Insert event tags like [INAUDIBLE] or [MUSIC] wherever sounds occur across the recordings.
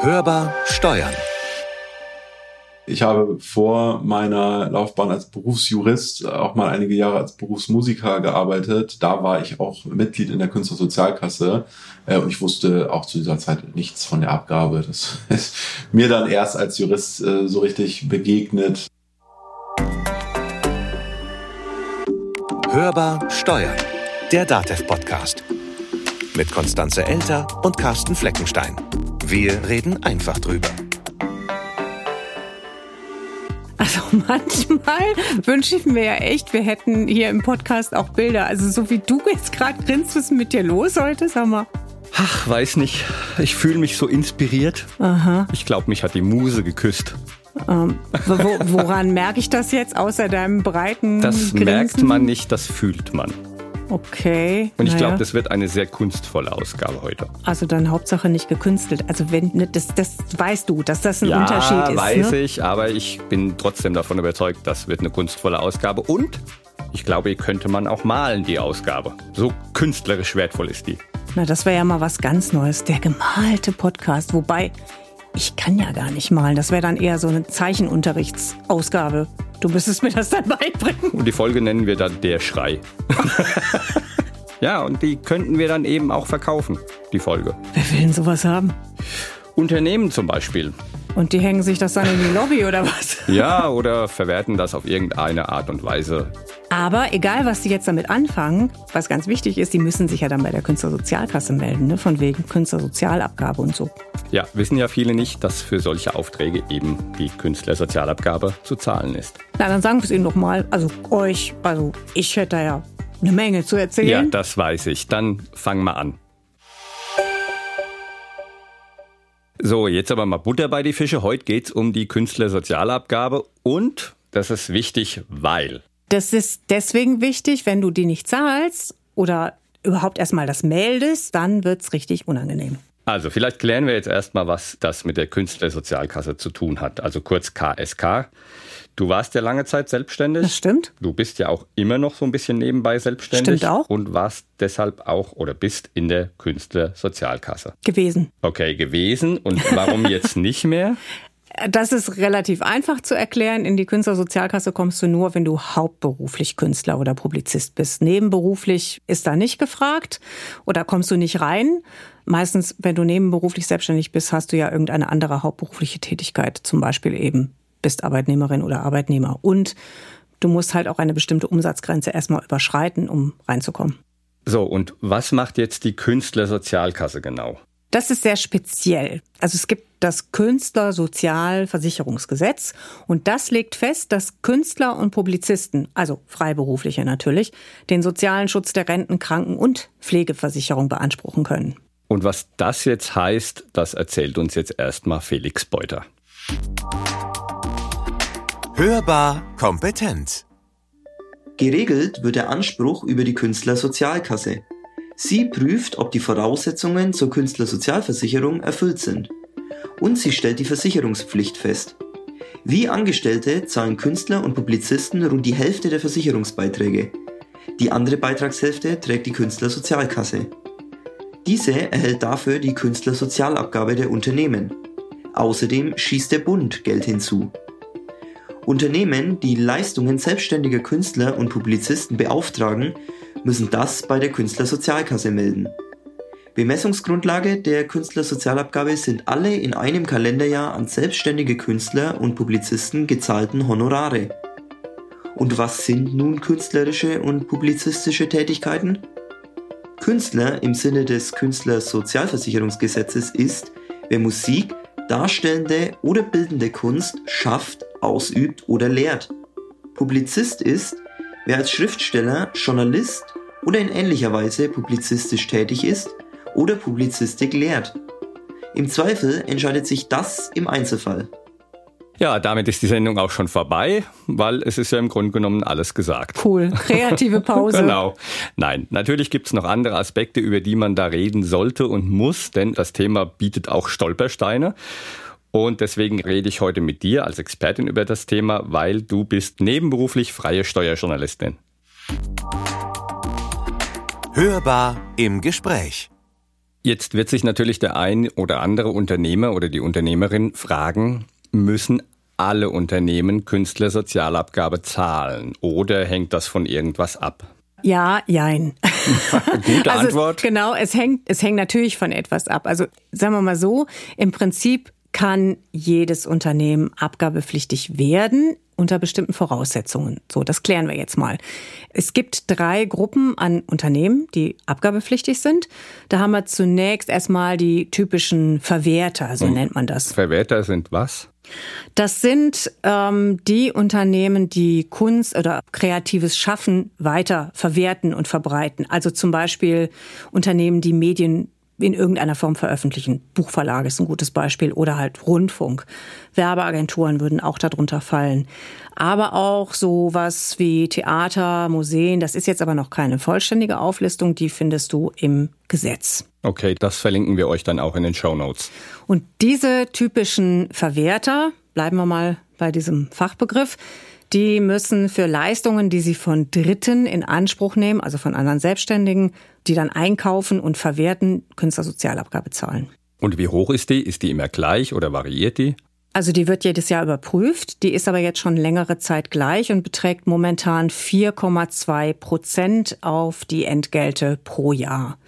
Hörbar Steuern. Ich habe vor meiner Laufbahn als Berufsjurist auch mal einige Jahre als Berufsmusiker gearbeitet. Da war ich auch Mitglied in der Künstlersozialkasse äh, und ich wusste auch zu dieser Zeit nichts von der Abgabe. Das [LAUGHS] ist mir dann erst als Jurist äh, so richtig begegnet. Hörbar Steuern. Der DATEV-Podcast. Mit Konstanze Elter und Carsten Fleckenstein. Wir reden einfach drüber. Also [LAUGHS] manchmal wünsche ich mir ja echt, wir hätten hier im Podcast auch Bilder. Also so wie du jetzt gerade grinst, was mit dir los heute, sag mal. Ach, weiß nicht. Ich fühle mich so inspiriert. Aha. Ich glaube, mich hat die Muse geküsst. Ähm, wo, woran merke ich das jetzt, außer deinem breiten Das Grinsen? merkt man nicht, das fühlt man. Okay. Und ich naja. glaube, das wird eine sehr kunstvolle Ausgabe heute. Also dann Hauptsache nicht gekünstelt. Also wenn, ne, das, das weißt du, dass das ein ja, Unterschied ist. weiß ne? ich, aber ich bin trotzdem davon überzeugt, das wird eine kunstvolle Ausgabe. Und ich glaube, hier könnte man auch malen, die Ausgabe. So künstlerisch wertvoll ist die. Na, das wäre ja mal was ganz Neues. Der gemalte Podcast. Wobei, ich kann ja gar nicht malen. Das wäre dann eher so eine Zeichenunterrichtsausgabe. Du müsstest mir das dann beibringen. Und die Folge nennen wir dann Der Schrei. [LAUGHS] ja, und die könnten wir dann eben auch verkaufen, die Folge. Wer will denn sowas haben? Unternehmen zum Beispiel. Und die hängen sich das dann in die Lobby oder was? [LAUGHS] Ja, oder verwerten das auf irgendeine Art und Weise. Aber egal, was die jetzt damit anfangen, was ganz wichtig ist, die müssen sich ja dann bei der Künstlersozialkasse melden, ne? von wegen Künstlersozialabgabe und so. Ja, wissen ja viele nicht, dass für solche Aufträge eben die Künstlersozialabgabe zu zahlen ist. Na, dann sagen wir es Ihnen doch mal. Also euch, also ich hätte da ja eine Menge zu erzählen. Ja, das weiß ich. Dann fang mal an. So, jetzt aber mal Butter bei die Fische. Heute geht's um die Künstlersozialabgabe und das ist wichtig, weil. Das ist deswegen wichtig, wenn du die nicht zahlst oder überhaupt erstmal das meldest, dann wird's richtig unangenehm. Also, vielleicht klären wir jetzt erstmal, was das mit der Künstlersozialkasse zu tun hat. Also kurz KSK. Du warst ja lange Zeit selbstständig. Das stimmt. Du bist ja auch immer noch so ein bisschen nebenbei selbstständig. Stimmt auch. Und warst deshalb auch oder bist in der Künstlersozialkasse. Gewesen. Okay, gewesen. Und warum jetzt nicht mehr? [LAUGHS] Das ist relativ einfach zu erklären. In die Künstlersozialkasse kommst du nur, wenn du hauptberuflich Künstler oder Publizist bist. Nebenberuflich ist da nicht gefragt oder kommst du nicht rein. Meistens, wenn du nebenberuflich selbstständig bist, hast du ja irgendeine andere hauptberufliche Tätigkeit. Zum Beispiel eben bist Arbeitnehmerin oder Arbeitnehmer. Und du musst halt auch eine bestimmte Umsatzgrenze erstmal überschreiten, um reinzukommen. So, und was macht jetzt die Künstlersozialkasse genau? Das ist sehr speziell. Also es gibt das Künstlersozialversicherungsgesetz und das legt fest, dass Künstler und Publizisten, also Freiberufliche natürlich, den sozialen Schutz der Renten-, Kranken- und Pflegeversicherung beanspruchen können. Und was das jetzt heißt, das erzählt uns jetzt erstmal Felix Beuter. Hörbar kompetent. Geregelt wird der Anspruch über die Künstlersozialkasse. Sie prüft, ob die Voraussetzungen zur Künstlersozialversicherung erfüllt sind. Und sie stellt die Versicherungspflicht fest. Wie Angestellte zahlen Künstler und Publizisten rund die Hälfte der Versicherungsbeiträge. Die andere Beitragshälfte trägt die Künstlersozialkasse. Diese erhält dafür die Künstlersozialabgabe der Unternehmen. Außerdem schießt der Bund Geld hinzu. Unternehmen, die Leistungen selbstständiger Künstler und Publizisten beauftragen, müssen das bei der Künstlersozialkasse melden. Bemessungsgrundlage der Künstlersozialabgabe sind alle in einem Kalenderjahr an selbstständige Künstler und Publizisten gezahlten Honorare. Und was sind nun künstlerische und publizistische Tätigkeiten? Künstler im Sinne des Künstlersozialversicherungsgesetzes ist, wer Musik, darstellende oder bildende Kunst schafft, ausübt oder lehrt. Publizist ist, wer als Schriftsteller, Journalist oder in ähnlicher Weise publizistisch tätig ist oder Publizistik lehrt. Im Zweifel entscheidet sich das im Einzelfall. Ja, damit ist die Sendung auch schon vorbei, weil es ist ja im Grunde genommen alles gesagt. Cool. Kreative Pause. [LAUGHS] Genau. Nein, natürlich gibt's noch andere Aspekte, über die man da reden sollte und muss, denn das Thema bietet auch Stolpersteine. Und deswegen rede ich heute mit dir als Expertin über das Thema, weil du bist nebenberuflich freie Steuerjournalistin. Hörbar im Gespräch. Jetzt wird sich natürlich der ein oder andere Unternehmer oder die Unternehmerin fragen, müssen alle Unternehmen Künstlersozialabgabe zahlen oder hängt das von irgendwas ab? Ja, jein. [LAUGHS] Gute also, Antwort. Genau, es hängt, es hängt natürlich von etwas ab. Also sagen wir mal so, im Prinzip kann jedes Unternehmen abgabepflichtig werden unter bestimmten Voraussetzungen. So, das klären wir jetzt mal. Es gibt drei Gruppen an Unternehmen, die abgabepflichtig sind. Da haben wir zunächst erstmal die typischen Verwerter, so hm. nennt man das. Verwerter sind was? Das sind ähm, die Unternehmen, die Kunst oder kreatives Schaffen weiter verwerten und verbreiten. Also zum Beispiel Unternehmen, die Medien in irgendeiner Form veröffentlichen. Buchverlage ist ein gutes Beispiel oder halt Rundfunk. Werbeagenturen würden auch darunter fallen. Aber auch sowas wie Theater, Museen, das ist jetzt aber noch keine vollständige Auflistung, die findest du im Gesetz. Okay, das verlinken wir euch dann auch in den Show Notes. Und diese typischen Verwerter, bleiben wir mal bei diesem Fachbegriff, die müssen für Leistungen, die sie von Dritten in Anspruch nehmen, also von anderen Selbstständigen, die dann einkaufen und verwerten, Künstlersozialabgabe zahlen. Und wie hoch ist die? Ist die immer gleich oder variiert die? Also die wird jedes Jahr überprüft. Die ist aber jetzt schon längere Zeit gleich und beträgt momentan 4,2 Prozent auf die Entgelte pro Jahr.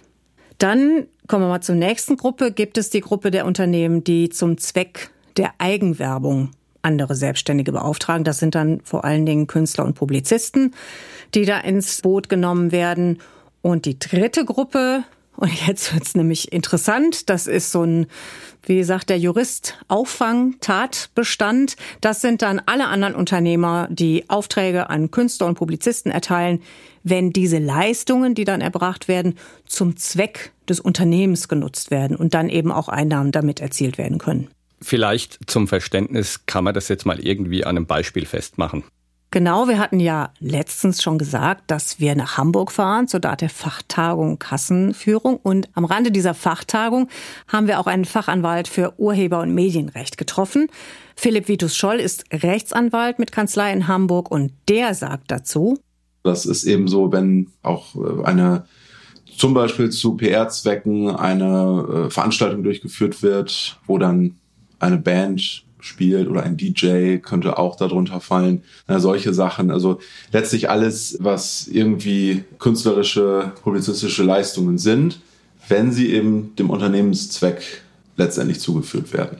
Dann kommen wir mal zur nächsten Gruppe. Gibt es die Gruppe der Unternehmen, die zum Zweck der Eigenwerbung andere Selbstständige beauftragen. Das sind dann vor allen Dingen Künstler und Publizisten, die da ins Boot genommen werden. Und die dritte Gruppe, und jetzt wird's nämlich interessant, das ist so ein, wie sagt der Jurist, Auffang-Tatbestand. Das sind dann alle anderen Unternehmer, die Aufträge an Künstler und Publizisten erteilen, wenn diese Leistungen, die dann erbracht werden, zum Zweck des Unternehmens genutzt werden und dann eben auch Einnahmen damit erzielt werden können. Vielleicht zum Verständnis kann man das jetzt mal irgendwie an einem Beispiel festmachen. Genau, wir hatten ja letztens schon gesagt, dass wir nach Hamburg fahren zur der Fachtagung Kassenführung. Und am Rande dieser Fachtagung haben wir auch einen Fachanwalt für Urheber- und Medienrecht getroffen. Philipp Vitus Scholl ist Rechtsanwalt mit Kanzlei in Hamburg und der sagt dazu. Das ist eben so, wenn auch äh, eine zum Beispiel zu PR-Zwecken eine äh, Veranstaltung durchgeführt wird, wo dann eine Band spielt oder ein DJ könnte auch darunter fallen. Na, solche Sachen. Also letztlich alles, was irgendwie künstlerische, publizistische Leistungen sind, wenn sie eben dem Unternehmenszweck letztendlich zugeführt werden.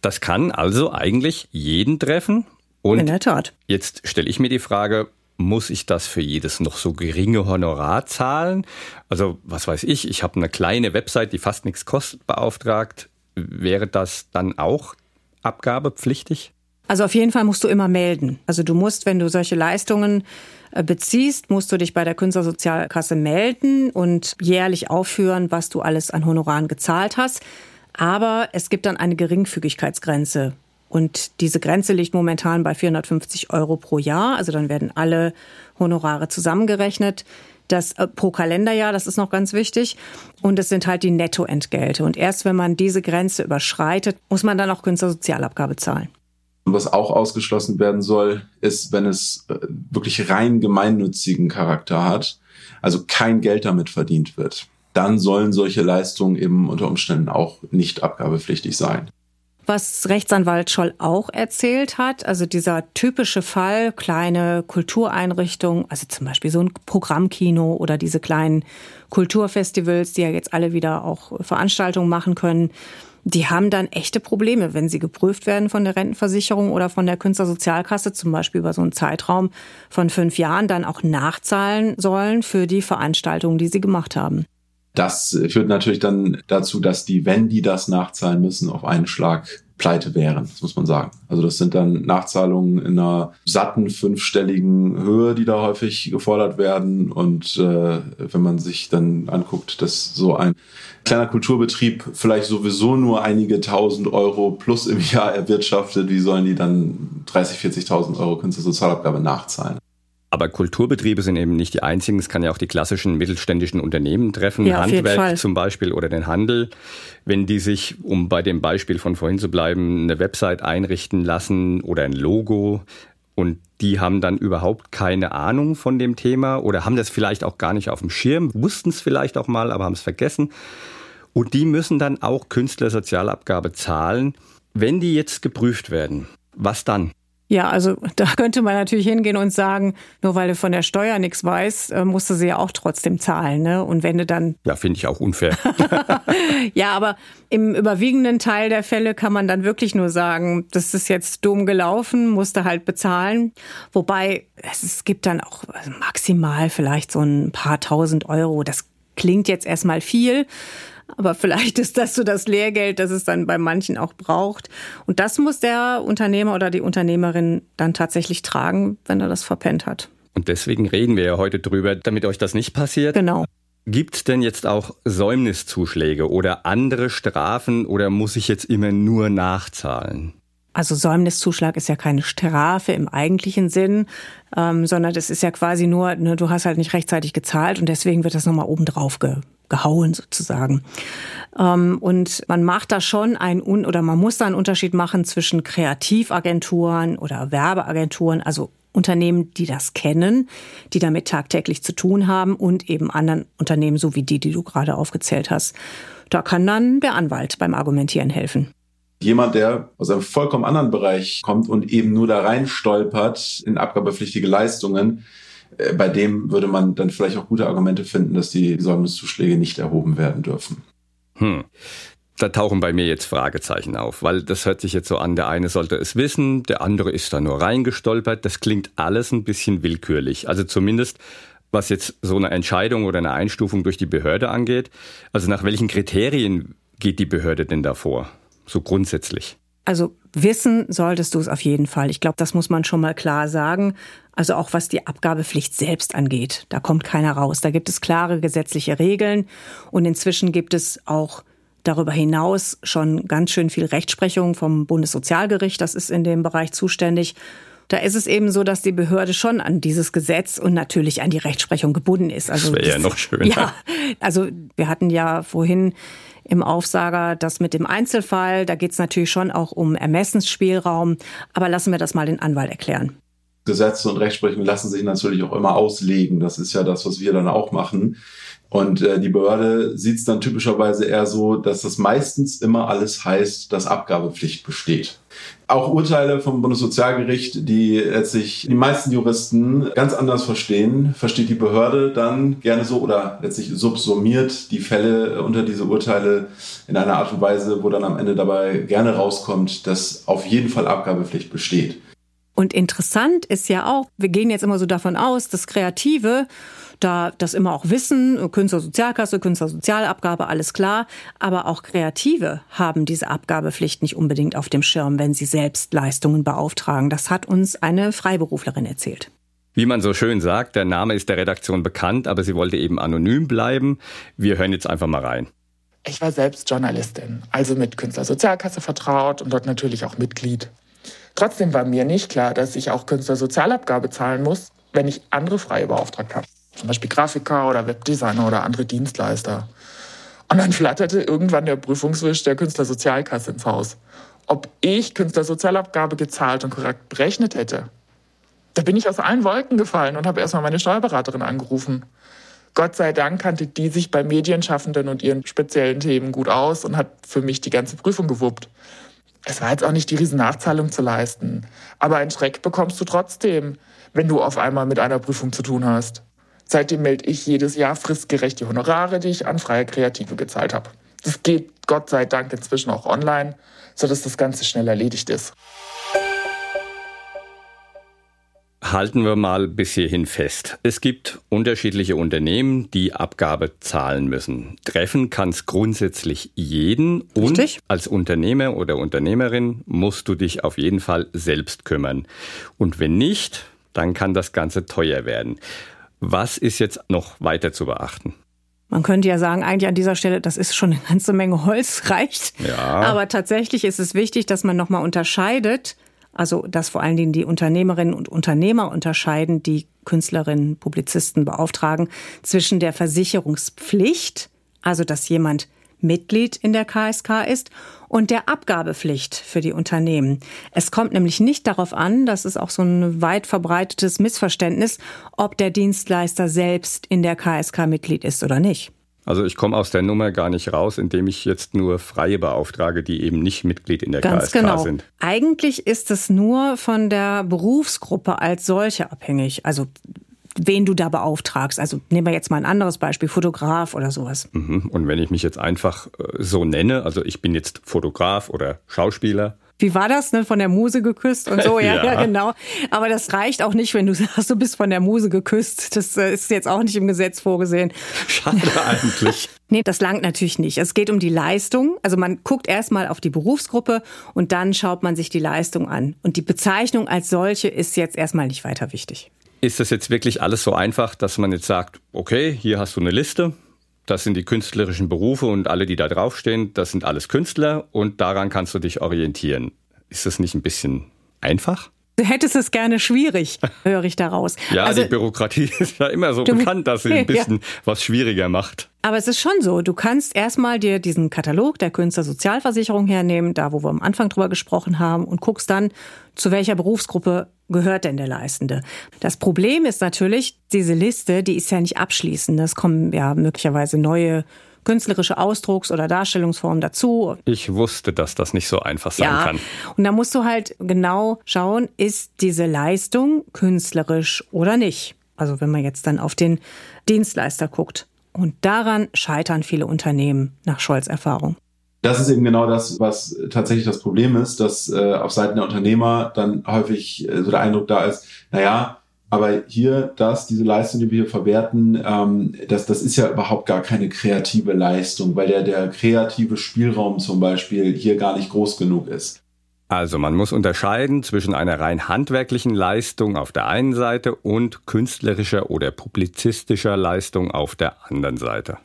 Das kann also eigentlich jeden treffen. Und In der Tat. Jetzt stelle ich mir die Frage, muss ich das für jedes noch so geringe Honorar zahlen? Also was weiß ich, ich habe eine kleine Website, die fast nichts kostet, beauftragt wäre das dann auch abgabepflichtig? Also auf jeden Fall musst du immer melden. Also du musst, wenn du solche Leistungen äh, beziehst, musst du dich bei der Künstlersozialkasse melden und jährlich aufführen, was du alles an Honoraren gezahlt hast. Aber es gibt dann eine Geringfügigkeitsgrenze. Und diese Grenze liegt momentan bei 450 Euro pro Jahr. Also dann werden alle Honorare zusammengerechnet das äh, pro Kalenderjahr, das ist noch ganz wichtig. Und es sind halt die Nettoentgelte. Und erst wenn man diese Grenze überschreitet, muss man dann auch Künstlersozialabgabe zahlen. Was auch ausgeschlossen werden soll, ist, wenn es äh, wirklich rein gemeinnützigen Charakter hat, also kein Geld damit verdient wird, dann sollen solche Leistungen eben unter Umständen auch nicht abgabepflichtig sein was Rechtsanwalt Scholl auch erzählt hat. Also dieser typische Fall, kleine Kultureinrichtungen, also zum Beispiel so ein Programmkino oder diese kleinen Kulturfestivals, die ja jetzt alle wieder auch Veranstaltungen machen können. Die haben dann echte Probleme, wenn sie geprüft werden von der Rentenversicherung oder von der Künstlersozialkasse, zum Beispiel über so einen Zeitraum von fünf Jahren, dann auch nachzahlen sollen für die Veranstaltungen, die sie gemacht haben. Das führt natürlich dann dazu, dass die, wenn die das nachzahlen müssen, auf einen Schlag pleite wären, das muss man sagen. Also das sind dann Nachzahlungen in einer satten fünfstelligen Höhe, die da häufig gefordert werden. Und äh, wenn man sich dann anguckt, dass so ein kleiner Kulturbetrieb vielleicht sowieso nur einige tausend Euro plus im Jahr erwirtschaftet, wie sollen die dann 30, 40.000 Euro Künstlersozialabgabe nachzahlen? Aber Kulturbetriebe sind eben nicht die einzigen. Es kann ja auch die klassischen mittelständischen Unternehmen treffen, ja, Handwerk zum Beispiel oder den Handel. Wenn die sich, um bei dem Beispiel von vorhin zu bleiben, eine Website einrichten lassen oder ein Logo und die haben dann überhaupt keine Ahnung von dem Thema oder haben das vielleicht auch gar nicht auf dem Schirm, wussten es vielleicht auch mal, aber haben es vergessen. Und die müssen dann auch Künstlersozialabgabe zahlen. Wenn die jetzt geprüft werden, was dann? Ja, also [LAUGHS] da könnte man natürlich hingehen und sagen, nur weil du von der Steuer nichts weißt, äh, musst du sie ja auch trotzdem zahlen. Ne? Und wenn du dann. [LAUGHS] Ja, finde ich auch unfair. [LAUGHS] ja, aber im überwiegenden Teil der Fälle kann man dann wirklich nur sagen, das ist jetzt dumm gelaufen, musst du halt bezahlen. Wobei es gibt dann auch maximal vielleicht so ein paar tausend Euro. Das klingt jetzt erstmal viel. Aber vielleicht ist das so das Lehrgeld, das es dann bei manchen auch braucht. Und das muss der Unternehmer oder die Unternehmerin dann tatsächlich tragen, wenn er das verpennt hat. Und deswegen reden wir ja heute drüber, damit euch das nicht passiert. Genau. Gibt es denn jetzt auch Säumniszuschläge oder andere Strafen oder muss ich jetzt immer nur nachzahlen? Also Säumniszuschlag ist ja keine Strafe im eigentlichen Sinn, ähm, sondern das ist ja quasi nur, ne, du hast halt nicht rechtzeitig gezahlt und deswegen wird das nochmal obendrauf ge gehauen sozusagen. Ähm, und man macht da schon ein oder man muss da einen Unterschied machen zwischen Kreativagenturen oder Werbeagenturen, also Unternehmen, die das kennen, die damit tagtäglich zu tun haben und eben anderen Unternehmen, so wie die, die du gerade aufgezählt hast. Da kann dann der Anwalt beim Argumentieren helfen. Jemand, der aus einem vollkommen anderen Bereich kommt und eben nur da rein stolpert in abgabepflichtige Leistungen, bei dem würde man dann vielleicht auch gute Argumente finden, dass die Säumniszuschläge nicht erhoben werden dürfen. Hm. Da tauchen bei mir jetzt Fragezeichen auf, weil das hört sich jetzt so an, der eine sollte es wissen, der andere ist da nur reingestolpert. Das klingt alles ein bisschen willkürlich. Also zumindest was jetzt so eine Entscheidung oder eine Einstufung durch die Behörde angeht. Also nach welchen Kriterien geht die Behörde denn davor? So grundsätzlich. Also wissen solltest du es auf jeden Fall. Ich glaube, das muss man schon mal klar sagen. Also auch was die Abgabepflicht selbst angeht. Da kommt keiner raus. Da gibt es klare gesetzliche Regeln. Und inzwischen gibt es auch darüber hinaus schon ganz schön viel Rechtsprechung vom Bundessozialgericht. Das ist in dem Bereich zuständig. Da ist es eben so, dass die Behörde schon an dieses Gesetz und natürlich an die Rechtsprechung gebunden ist. Also das wäre ja noch schöner. Ja, also wir hatten ja vorhin im Aufsager das mit dem Einzelfall. Da geht es natürlich schon auch um Ermessensspielraum. Aber lassen wir das mal den Anwalt erklären. Gesetze und Rechtsprechung lassen sich natürlich auch immer auslegen. Das ist ja das, was wir dann auch machen. Und äh, die Behörde sieht es dann typischerweise eher so, dass das meistens immer alles heißt, dass Abgabepflicht besteht. Auch Urteile vom Bundessozialgericht, die letztlich die meisten Juristen ganz anders verstehen, versteht die Behörde dann gerne so oder letztlich subsumiert die Fälle unter diese Urteile in einer Art und Weise, wo dann am Ende dabei gerne rauskommt, dass auf jeden Fall Abgabepflicht besteht. Und interessant ist ja auch, wir gehen jetzt immer so davon aus, dass Kreative da das immer auch wissen, Künstlersozialkasse, Künstlersozialabgabe, alles klar. Aber auch Kreative haben diese Abgabepflicht nicht unbedingt auf dem Schirm, wenn sie selbst Leistungen beauftragen. Das hat uns eine Freiberuflerin erzählt. Wie man so schön sagt, der Name ist der Redaktion bekannt, aber sie wollte eben anonym bleiben. Wir hören jetzt einfach mal rein. Ich war selbst Journalistin, also mit Künstlersozialkasse vertraut und dort natürlich auch Mitglied. Trotzdem war mir nicht klar, dass ich auch Künstlersozialabgabe zahlen muss, wenn ich andere Freie beauftragt habe. Zum Beispiel Grafiker oder Webdesigner oder andere Dienstleister. Und dann flatterte irgendwann der Prüfungswisch der Künstlersozialkasse ins Haus. Ob ich Künstlersozialabgabe gezahlt und korrekt berechnet hätte. Da bin ich aus allen Wolken gefallen und habe erstmal meine Steuerberaterin angerufen. Gott sei Dank kannte die sich bei Medienschaffenden und ihren speziellen Themen gut aus und hat für mich die ganze Prüfung gewuppt. Es war jetzt auch nicht die Riesennachzahlung zu leisten. Aber einen Schreck bekommst du trotzdem, wenn du auf einmal mit einer Prüfung zu tun hast. Seitdem melde ich jedes Jahr fristgerecht die Honorare, die ich an freie Kreative gezahlt habe. Das geht Gott sei Dank inzwischen auch online, sodass das Ganze schnell erledigt ist. Halten wir mal bis hierhin fest. Es gibt unterschiedliche Unternehmen, die Abgabe zahlen müssen. Treffen kann es grundsätzlich jeden. Und Richtig. als Unternehmer oder Unternehmerin musst du dich auf jeden Fall selbst kümmern. Und wenn nicht, dann kann das Ganze teuer werden. Was ist jetzt noch weiter zu beachten? Man könnte ja sagen, eigentlich an dieser Stelle, das ist schon eine ganze Menge Holz, reicht. Ja. Aber tatsächlich ist es wichtig, dass man nochmal unterscheidet, also dass vor allen Dingen die Unternehmerinnen und Unternehmer unterscheiden, die Künstlerinnen, Publizisten beauftragen, zwischen der Versicherungspflicht, also dass jemand Mitglied in der KSK ist und der Abgabepflicht für die Unternehmen. Es kommt nämlich nicht darauf an, das ist auch so ein weit verbreitetes Missverständnis, ob der Dienstleister selbst in der KSK Mitglied ist oder nicht. Also ich komme aus der Nummer gar nicht raus, indem ich jetzt nur Freie beauftrage, die eben nicht Mitglied in der Ganz KSK genau. sind. Eigentlich ist es nur von der Berufsgruppe als solche abhängig. Also wen du da beauftragst. Also nehmen wir jetzt mal ein anderes Beispiel, Fotograf oder sowas. Mhm. Und wenn ich mich jetzt einfach äh, so nenne, also ich bin jetzt Fotograf oder Schauspieler, Wie war das, ne? Von der Muse geküsst und so, [LAUGHS] ja, ja, Ja. genau. Aber das reicht auch nicht, wenn du [LAUGHS] sagst, du bist von der Muse geküsst. Das äh, ist jetzt auch nicht im Gesetz vorgesehen. schade [LAUGHS] eigentlich. Nee, das langt natürlich nicht. Es geht um die Leistung. Also man guckt erstmal auf die Berufsgruppe und dann schaut man sich die Leistung an. Und die Bezeichnung als solche ist jetzt erstmal nicht weiter wichtig. Ist das jetzt wirklich alles so einfach, dass man jetzt sagt, okay, hier hast du eine Liste, das sind die künstlerischen Berufe und alle, die da draufstehen, das sind alles Künstler und daran kannst du dich orientieren. Ist das nicht ein bisschen einfach? Du hättest es gerne schwierig, [LAUGHS] höre ich daraus. Ja, also, die Bürokratie [LAUGHS] ist ja immer so bekannt, dass sie [LAUGHS] Ja. ein bisschen was schwieriger macht. aber es ist schon so, du kannst erstmal dir diesen Katalog der Künstlersozialversicherung hernehmen, da wo wir am Anfang drüber gesprochen haben, und guckst dann, zu welcher Berufsgruppe gehört denn der Leistende. Das Problem ist natürlich, diese Liste, die ist ja nicht abschließend. Es kommen ja möglicherweise neue künstlerische Ausdrucks- oder Darstellungsformen dazu. Ich wusste, dass das nicht so einfach sein Ja, kann. und da musst du halt genau schauen, ist diese Leistung künstlerisch oder nicht. Also wenn man jetzt dann auf den Dienstleister guckt. Und daran scheitern viele Unternehmen nach Scholz Erfahrung. Das ist eben genau das, was tatsächlich das Problem ist, dass äh, auf Seiten der Unternehmer dann häufig äh, so der Eindruck da ist, naja, aber hier, das, diese Leistung, die wir hier verwerten, ähm, das, das ist ja überhaupt gar keine kreative Leistung, weil der, der kreative Spielraum zum Beispiel hier gar nicht groß genug ist. Also man muss unterscheiden zwischen einer rein handwerklichen Leistung auf der einen Seite und künstlerischer oder publizistischer Leistung auf der anderen Seite.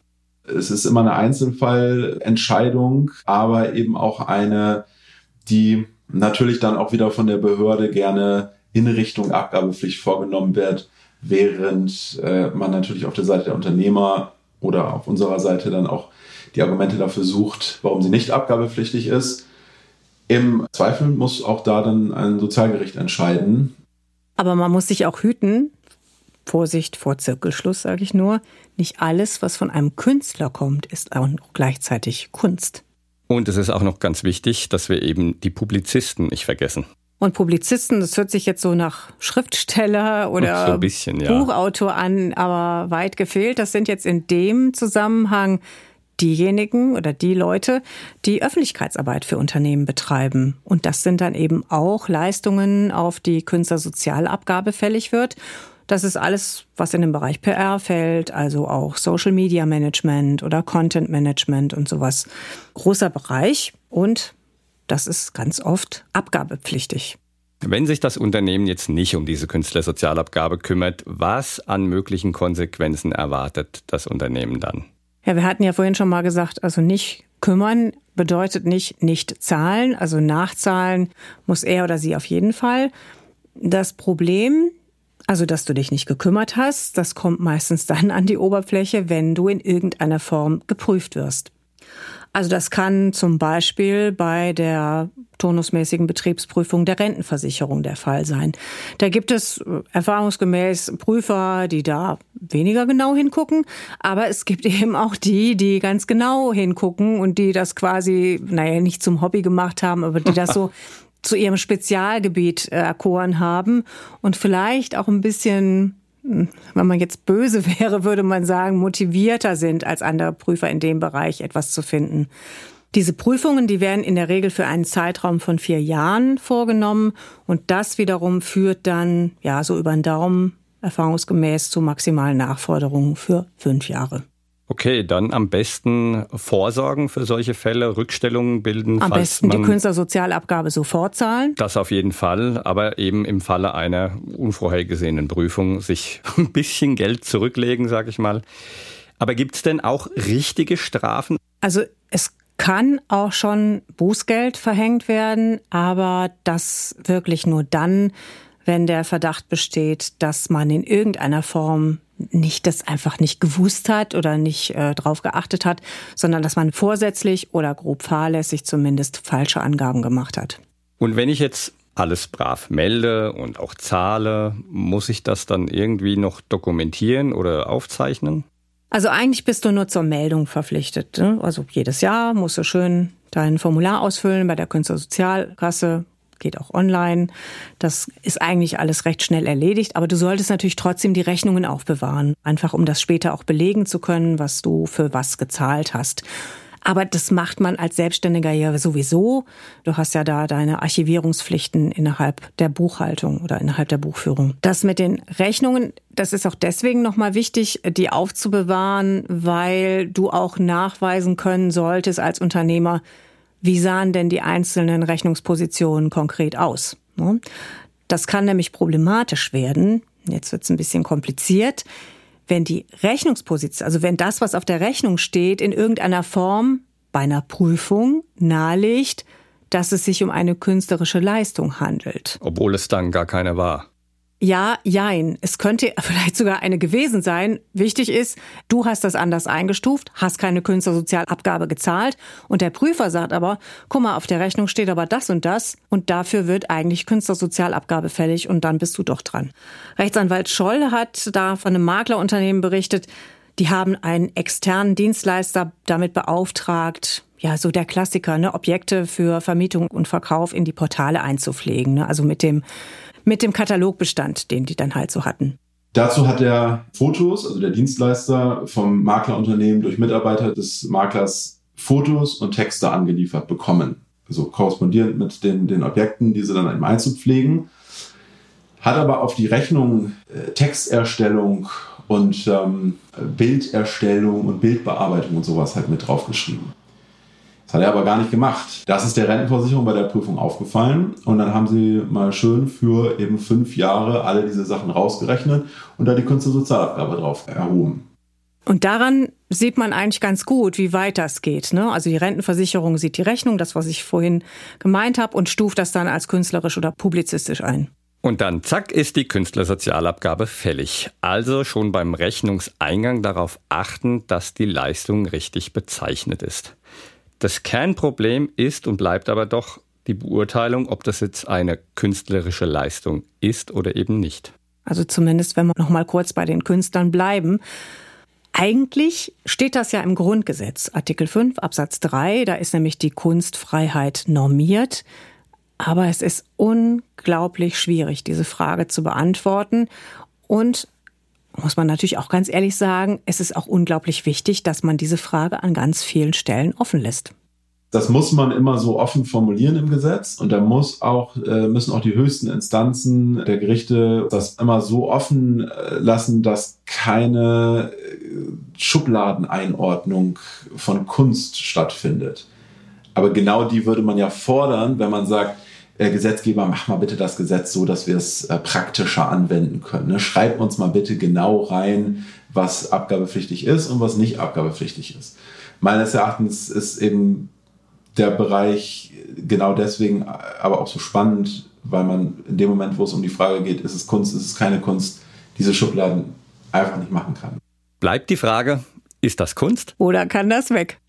Es ist immer eine Einzelfallentscheidung, aber eben auch eine, die natürlich dann auch wieder von der Behörde gerne in Richtung Abgabepflicht vorgenommen wird, während äh, man natürlich auf der Seite der Unternehmer oder auf unserer Seite dann auch die Argumente dafür sucht, warum sie nicht abgabepflichtig ist. Im Zweifel muss auch da dann ein Sozialgericht entscheiden. Aber man muss sich auch hüten, Vorsicht vor Zirkelschluss sage ich nur, nicht alles, was von einem Künstler kommt, ist auch gleichzeitig Kunst. Und es ist auch noch ganz wichtig, dass wir eben die Publizisten nicht vergessen. Und Publizisten, das hört sich jetzt so nach Schriftsteller oder So bisschen, ja. Buchautor an, aber weit gefehlt. Das sind jetzt in dem Zusammenhang diejenigen oder die Leute, die Öffentlichkeitsarbeit für Unternehmen betreiben. Und das sind dann eben auch Leistungen, auf die Künstlersozialabgabe fällig wird. Das ist alles, was in den Bereich PR fällt, also auch Social Media Management oder Content Management und sowas. Großer Bereich und das ist ganz oft abgabepflichtig. Wenn sich das Unternehmen jetzt nicht um diese Künstlersozialabgabe kümmert, was an möglichen Konsequenzen erwartet das Unternehmen dann? Ja, wir hatten ja vorhin schon mal gesagt, also nicht kümmern bedeutet nicht nicht zahlen, also nachzahlen muss er oder sie auf jeden Fall. Das Problem, also dass du dich nicht gekümmert hast, das kommt meistens [LAUGHS] dann an die Oberfläche, wenn du in irgendeiner Form geprüft wirst. Also das kann zum Beispiel bei der turnusmäßigen Betriebsprüfung der Rentenversicherung der Fall sein. Da gibt es äh, erfahrungsgemäß Prüfer, die da weniger genau hingucken, aber es gibt [LAUGHS] eben auch die, die ganz genau hingucken und die das quasi, naja, nicht zum Hobby gemacht haben, aber die das so [LAUGHS] zu ihrem Spezialgebiet äh, erkoren haben und vielleicht auch ein bisschen wenn man jetzt böse [LAUGHS] wäre, würde man sagen, motivierter sind als andere Prüfer in dem Bereich etwas zu finden. Diese Prüfungen, die werden in der Regel für einen Zeitraum von vier Jahren vorgenommen und das wiederum führt dann, ja, so über den Daumen erfahrungsgemäß zu maximalen Nachforderungen für fünf Jahre. Okay, dann am besten vorsorgen für solche Fälle, Rückstellungen bilden. Am besten die Künstlersozialabgabe sofort zahlen. Das auf jeden Fall, aber eben im Falle einer unvorhergesehenen Prüfung sich [LAUGHS] ein bisschen Geld zurücklegen, sag ich mal. Aber gibt's denn auch richtige Strafen? Also es kann auch schon Bußgeld verhängt werden, aber das wirklich nur dann, wenn der Verdacht besteht, dass man in irgendeiner Form nicht das einfach nicht gewusst hat oder nicht äh, drauf geachtet hat, sondern dass man vorsätzlich oder grob fahrlässig zumindest falsche Angaben gemacht hat. Und wenn ich jetzt alles brav melde und auch zahle, muss ich das dann irgendwie noch dokumentieren oder aufzeichnen? Also eigentlich bist du nur zur Meldung verpflichtet. Ne? Also jedes Jahr musst du schön dein Formular ausfüllen bei der Künstlersozialkasse. Geht auch online. Das ist eigentlich alles recht schnell erledigt. Aber du solltest natürlich trotzdem die Rechnungen aufbewahren. Einfach um das später auch belegen zu können, was du für was gezahlt hast. Aber das macht man als Selbstständiger ja sowieso. Du hast ja da deine Archivierungspflichten innerhalb der Buchhaltung oder innerhalb der Buchführung. Das mit den Rechnungen, das ist auch deswegen nochmal wichtig, die aufzubewahren, weil du auch nachweisen können solltest als Unternehmer, wie sahen denn die einzelnen Rechnungspositionen konkret aus. Ne? Das kann nämlich problematisch werden. Jetzt wird es ein bisschen kompliziert wenn die Rechnungsposition, also wenn das, was auf der Rechnung steht, in irgendeiner Form bei einer Prüfung nahelegt, dass es sich um eine künstlerische Leistung handelt. Obwohl es dann gar keine war. Ja, jein. Es könnte [LAUGHS] vielleicht sogar eine gewesen sein. Wichtig ist, du hast das anders eingestuft, hast keine Künstlersozialabgabe gezahlt und der Prüfer sagt aber, guck mal, auf der Rechnung steht aber das und das und dafür wird eigentlich Künstlersozialabgabe fällig und dann bist du doch dran. Rechtsanwalt Scholl hat da von einem Maklerunternehmen berichtet, die haben einen externen Dienstleister damit beauftragt, ja, so der Klassiker, ne, Objekte für Vermietung und Verkauf in die Portale einzupflegen, ne, also mit dem mit dem Katalogbestand, den die dann halt so hatten. Dazu hat er Fotos, also der Dienstleister vom Maklerunternehmen durch Mitarbeiter des Maklers Fotos und Texte angeliefert bekommen. Also korrespondierend mit den, den Objekten, diese dann eben einzupflegen. Hat aber auf die Rechnung äh, Texterstellung und ähm, Bilderstellung und Bildbearbeitung und sowas halt mit draufgeschrieben. Das hat er aber gar nicht gemacht. Das ist der Rentenversicherung bei der Prüfung aufgefallen. Und dann haben sie mal schön für eben fünf Jahre alle diese Sachen rausgerechnet und da die Künstlersozialabgabe drauf erhoben. Und daran sieht man eigentlich ganz gut, wie weit das geht. Ne? Also die Rentenversicherung sieht die Rechnung, das, was ich vorhin gemeint habe, und stuft das dann als künstlerisch oder publizistisch ein. Und dann zack ist die Künstlersozialabgabe fällig. Also schon beim Rechnungseingang darauf achten, dass die Leistung richtig bezeichnet ist. Das Kernproblem ist und bleibt aber doch die Beurteilung, ob das jetzt eine künstlerische Leistung ist oder eben nicht. Also zumindest, wenn wir noch mal kurz bei den Künstlern bleiben. Eigentlich steht das ja im Grundgesetz, Artikel 5 Absatz 3, da ist nämlich die Kunstfreiheit normiert. Aber es ist unglaublich schwierig, diese Frage zu beantworten. Und muss man natürlich auch ganz ehrlich sagen, es ist auch unglaublich wichtig, dass man diese Frage an ganz vielen Stellen offen lässt. Das muss man immer so offen formulieren im Gesetz und da muss auch, äh, müssen auch die höchsten Instanzen der Gerichte das immer so offen äh, lassen, dass keine äh, Schubladeneinordnung von Kunst stattfindet. Aber genau die würde man ja fordern, wenn man sagt, äh, Gesetzgeber, mach mal bitte das Gesetz so, dass wir es äh, praktischer anwenden können. Ne? Schreib uns mal bitte genau rein, was abgabepflichtig ist und was nicht abgabepflichtig ist. Meines Erachtens ist eben der Bereich genau deswegen aber auch so spannend, weil man in dem Moment, wo es um die Frage geht, ist es Kunst, ist es keine Kunst, diese Schubladen einfach nicht machen kann. Bleibt die Frage, ist das Kunst? Oder kann das weg?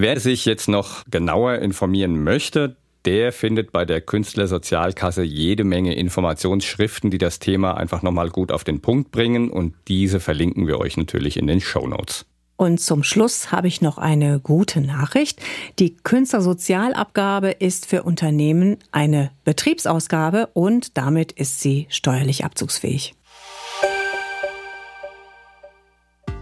Wer sich jetzt noch genauer informieren möchte, der findet bei der Künstlersozialkasse jede Menge Informationsschriften, die das Thema einfach nochmal gut auf den Punkt bringen und diese verlinken wir euch natürlich in den Show Notes. Und zum Schluss habe ich noch eine gute Nachricht. Die Künstlersozialabgabe ist für Unternehmen eine Betriebsausgabe und damit ist sie steuerlich abzugsfähig.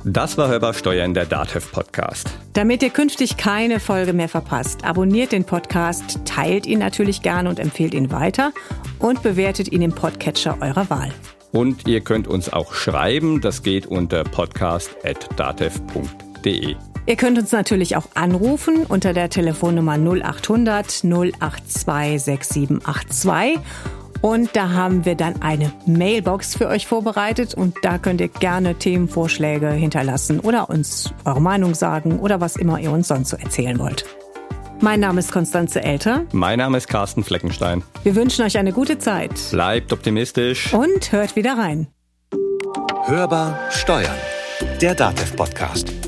Das war Hörbar Steuern, der DATEV Podcast. Damit ihr künftig keine Folge mehr verpasst, abonniert den Podcast, teilt ihn natürlich gerne und empfehlt ihn weiter und bewertet ihn im Podcatcher eurer Wahl. Und ihr könnt uns auch schreiben, das geht unter podcast.datev.de. Ihr könnt uns natürlich auch anrufen unter der Telefonnummer 0800 082 6782 und da haben wir dann eine Mailbox für euch vorbereitet und da könnt ihr gerne Themenvorschläge hinterlassen oder uns eure Meinung sagen oder was immer ihr uns sonst so erzählen wollt. Mein Name ist Konstanze Elter. Mein Name ist Carsten Fleckenstein. Wir wünschen euch eine gute Zeit. Bleibt optimistisch. Und hört wieder rein. Hörbar Steuern. Der Datev Podcast.